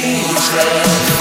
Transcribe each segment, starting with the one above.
Jesus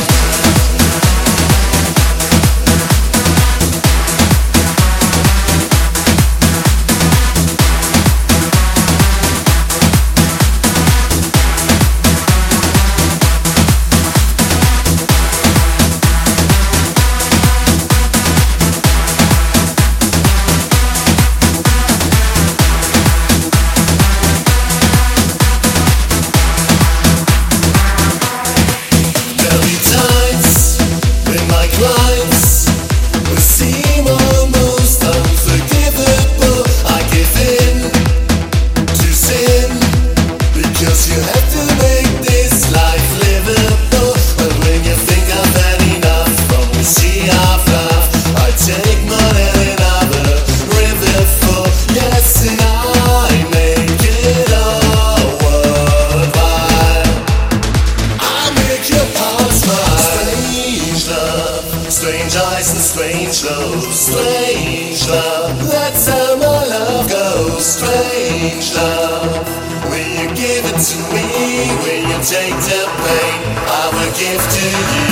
Eyes and strange love, strange love. That's how my love goes. Strange love. Will you give it to me? Will you take the pain? I will give to you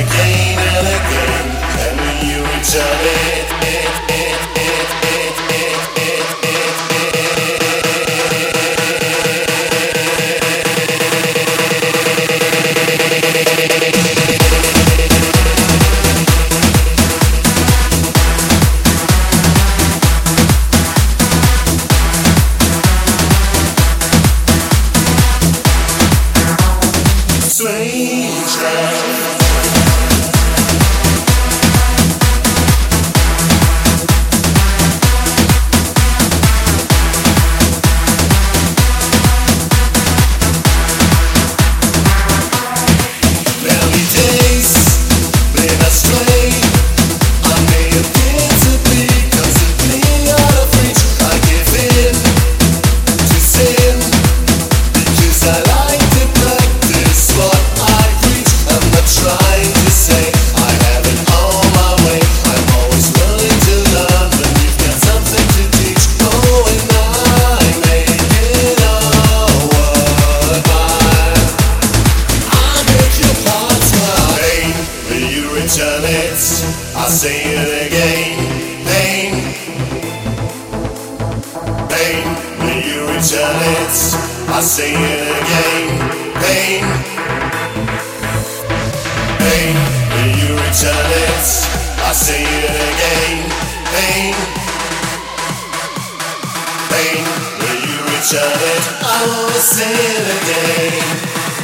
again and again. And will you return it, return it? I say it again. Pain, pain, will you return it? I say it again. Pain, pain, will you return it? I say it again. Pain, pain, will you return it? I wanna say it again.